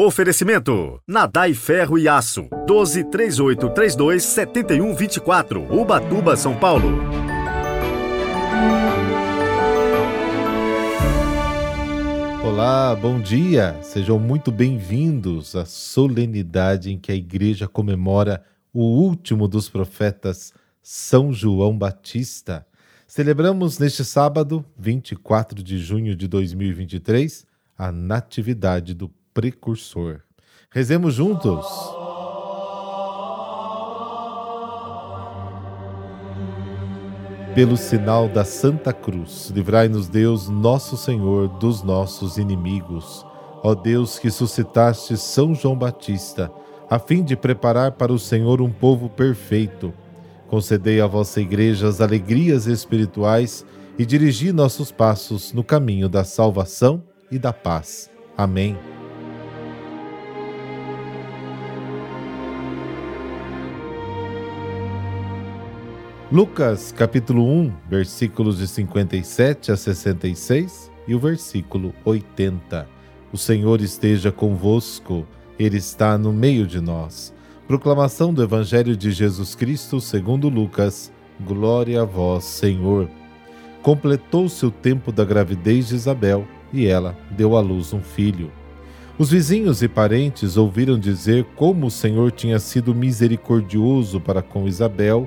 Oferecimento: Nadai Ferro e Aço. 12 3832 7124. Ubatuba, São Paulo. Olá, bom dia. Sejam muito bem-vindos à solenidade em que a igreja comemora o último dos profetas, São João Batista. Celebramos neste sábado, 24 de junho de 2023, a Natividade do precursor. Rezemos juntos. Pelo sinal da Santa Cruz, livrai-nos Deus, nosso Senhor, dos nossos inimigos. Ó Deus que suscitaste São João Batista, a fim de preparar para o Senhor um povo perfeito, concedei à vossa igreja as alegrias espirituais e dirigi nossos passos no caminho da salvação e da paz. Amém. Lucas capítulo 1, versículos de 57 a 66 e o versículo 80. O Senhor esteja convosco, Ele está no meio de nós. Proclamação do Evangelho de Jesus Cristo segundo Lucas. Glória a vós, Senhor. Completou-se o tempo da gravidez de Isabel e ela deu à luz um filho. Os vizinhos e parentes ouviram dizer como o Senhor tinha sido misericordioso para com Isabel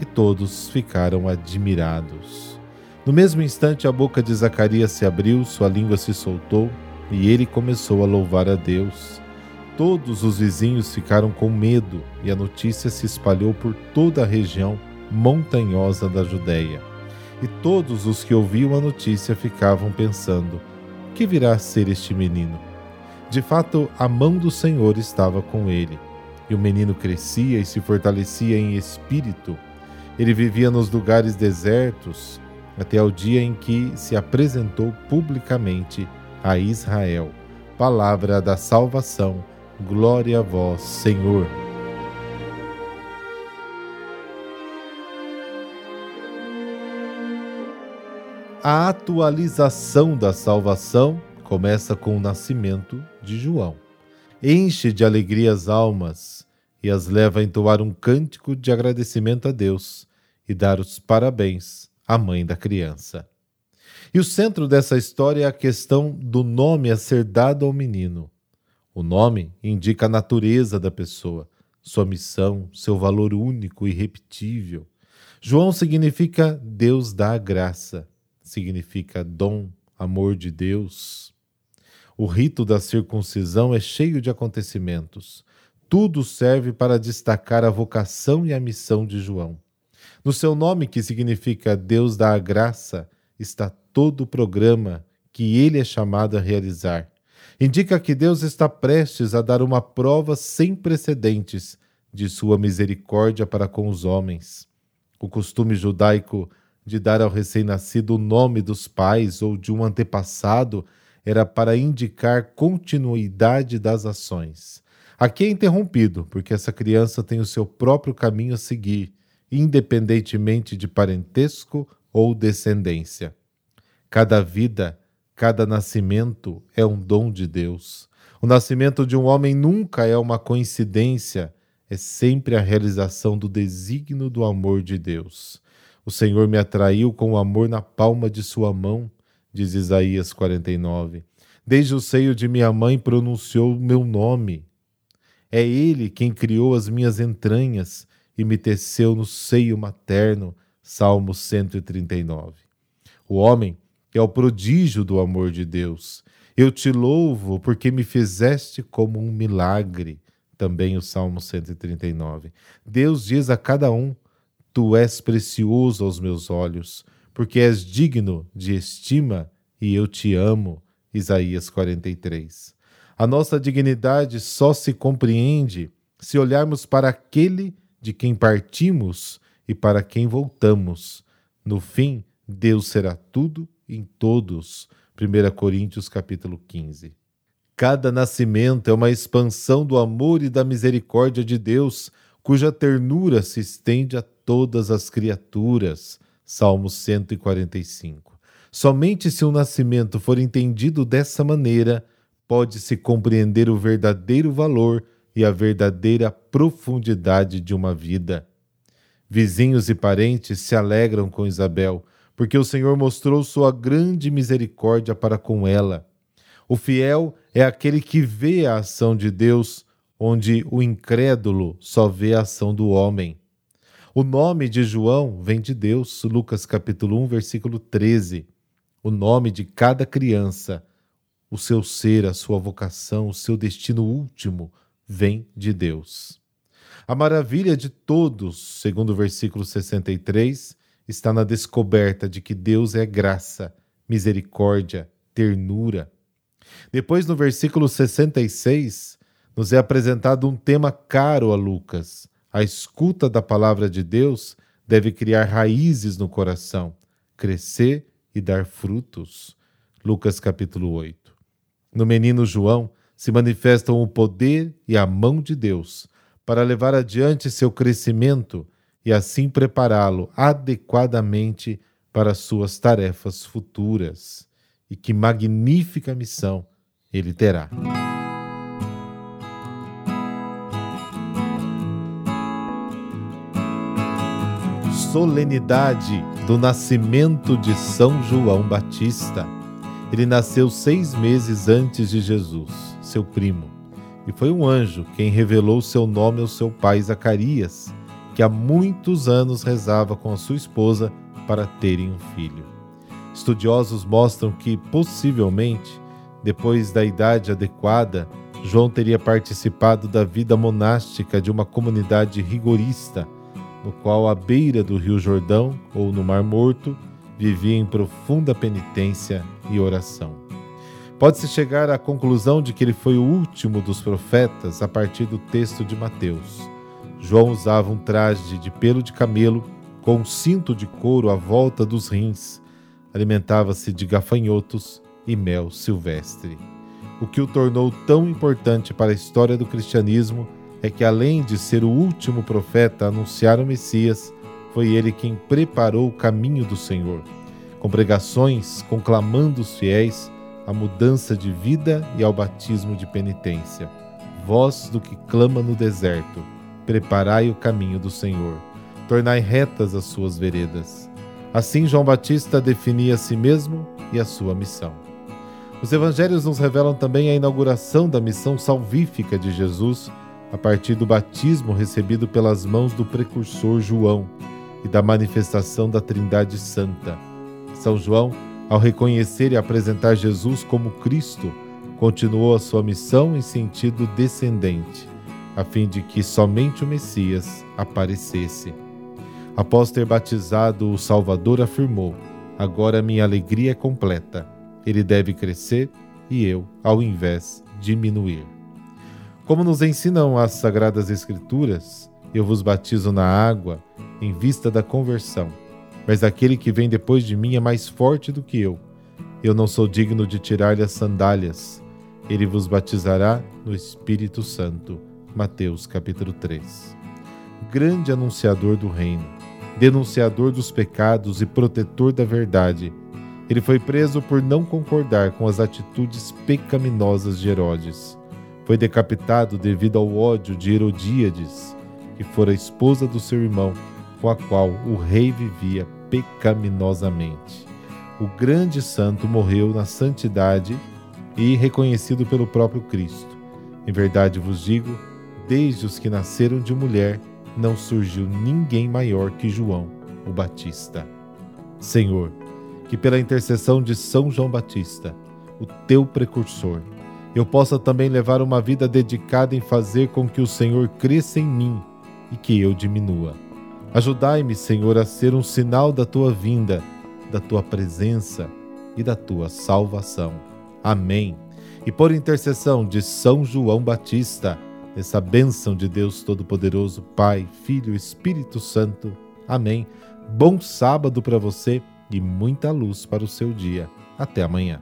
e todos ficaram admirados. No mesmo instante, a boca de Zacarias se abriu, sua língua se soltou e ele começou a louvar a Deus. Todos os vizinhos ficaram com medo e a notícia se espalhou por toda a região montanhosa da Judéia. E todos os que ouviam a notícia ficavam pensando: que virá a ser este menino? De fato, a mão do Senhor estava com ele. E o menino crescia e se fortalecia em espírito ele vivia nos lugares desertos até o dia em que se apresentou publicamente a Israel. Palavra da salvação. Glória a vós, Senhor. A atualização da salvação começa com o nascimento de João. Enche de alegria as almas e as leva a entoar um cântico de agradecimento a Deus e dar os parabéns à mãe da criança. E o centro dessa história é a questão do nome a ser dado ao menino. O nome indica a natureza da pessoa, sua missão, seu valor único e irrepetível. João significa Deus dá graça, significa dom, amor de Deus. O rito da circuncisão é cheio de acontecimentos. Tudo serve para destacar a vocação e a missão de João. No seu nome, que significa Deus dá graça, está todo o programa que ele é chamado a realizar. Indica que Deus está prestes a dar uma prova sem precedentes de sua misericórdia para com os homens. O costume judaico de dar ao recém-nascido o nome dos pais ou de um antepassado era para indicar continuidade das ações. Aqui é interrompido, porque essa criança tem o seu próprio caminho a seguir independentemente de parentesco ou descendência. Cada vida, cada nascimento é um dom de Deus. O nascimento de um homem nunca é uma coincidência, é sempre a realização do desígnio do amor de Deus. O Senhor me atraiu com o amor na palma de sua mão, diz Isaías 49. Desde o seio de minha mãe pronunciou meu nome. É Ele quem criou as minhas entranhas e me teceu no seio materno. Salmo 139. O homem é o prodígio do amor de Deus. Eu te louvo porque me fizeste como um milagre. Também o Salmo 139. Deus diz a cada um: Tu és precioso aos meus olhos, porque és digno de estima e eu te amo. Isaías 43. A nossa dignidade só se compreende se olharmos para aquele de quem partimos e para quem voltamos. No fim, Deus será tudo em todos. 1 Coríntios capítulo 15. Cada nascimento é uma expansão do amor e da misericórdia de Deus, cuja ternura se estende a todas as criaturas. Salmo 145. Somente se o nascimento for entendido dessa maneira, pode-se compreender o verdadeiro valor e a verdadeira profundidade de uma vida. Vizinhos e parentes se alegram com Isabel, porque o Senhor mostrou sua grande misericórdia para com ela. O fiel é aquele que vê a ação de Deus, onde o incrédulo só vê a ação do homem. O nome de João vem de Deus, Lucas capítulo 1, versículo 13. O nome de cada criança, o seu ser, a sua vocação, o seu destino último vem de Deus. A maravilha de todos, segundo o versículo 63, está na descoberta de que Deus é graça, misericórdia, ternura. Depois, no versículo 66, nos é apresentado um tema caro a Lucas. A escuta da palavra de Deus deve criar raízes no coração, crescer e dar frutos. Lucas capítulo 8. No menino João se manifestam o poder e a mão de Deus para levar adiante seu crescimento e assim prepará-lo adequadamente para suas tarefas futuras. E que magnífica missão ele terá. Solenidade do nascimento de São João Batista. Ele nasceu seis meses antes de Jesus, seu primo e foi um anjo quem revelou seu nome ao seu pai Zacarias, que há muitos anos rezava com a sua esposa para terem um filho. Estudiosos mostram que, possivelmente, depois da idade adequada, João teria participado da vida monástica de uma comunidade rigorista, no qual, à beira do Rio Jordão ou no Mar Morto, vivia em profunda penitência e oração. Pode-se chegar à conclusão de que ele foi o último dos profetas a partir do texto de Mateus. João usava um traje de pelo de camelo com um cinto de couro à volta dos rins. Alimentava-se de gafanhotos e mel silvestre. O que o tornou tão importante para a história do cristianismo é que, além de ser o último profeta a anunciar o Messias, foi ele quem preparou o caminho do Senhor. Com pregações, conclamando os fiéis, à mudança de vida e ao batismo de penitência. Voz do que clama no deserto, preparai o caminho do Senhor, tornai retas as suas veredas. Assim, João Batista definia a si mesmo e a sua missão. Os evangelhos nos revelam também a inauguração da missão salvífica de Jesus a partir do batismo recebido pelas mãos do precursor João e da manifestação da Trindade Santa. São João ao reconhecer e apresentar Jesus como Cristo, continuou a sua missão em sentido descendente, a fim de que somente o Messias aparecesse. Após ter batizado o Salvador, afirmou: Agora minha alegria é completa. Ele deve crescer e eu, ao invés, diminuir. Como nos ensinam as Sagradas Escrituras, eu vos batizo na água em vista da conversão mas aquele que vem depois de mim é mais forte do que eu. Eu não sou digno de tirar-lhe as sandálias. Ele vos batizará no Espírito Santo. Mateus capítulo 3. Grande anunciador do reino, denunciador dos pecados e protetor da verdade, ele foi preso por não concordar com as atitudes pecaminosas de Herodes. Foi decapitado devido ao ódio de Herodíades, que fora esposa do seu irmão, com a qual o rei vivia pecaminosamente. O grande santo morreu na santidade e reconhecido pelo próprio Cristo. Em verdade vos digo, desde os que nasceram de mulher, não surgiu ninguém maior que João, o Batista. Senhor, que pela intercessão de São João Batista, o teu precursor, eu possa também levar uma vida dedicada em fazer com que o Senhor cresça em mim e que eu diminua Ajudai-me, Senhor, a ser um sinal da tua vinda, da tua presença e da tua salvação. Amém. E por intercessão de São João Batista, essa bênção de Deus Todo-Poderoso, Pai, Filho e Espírito Santo. Amém. Bom sábado para você e muita luz para o seu dia. Até amanhã.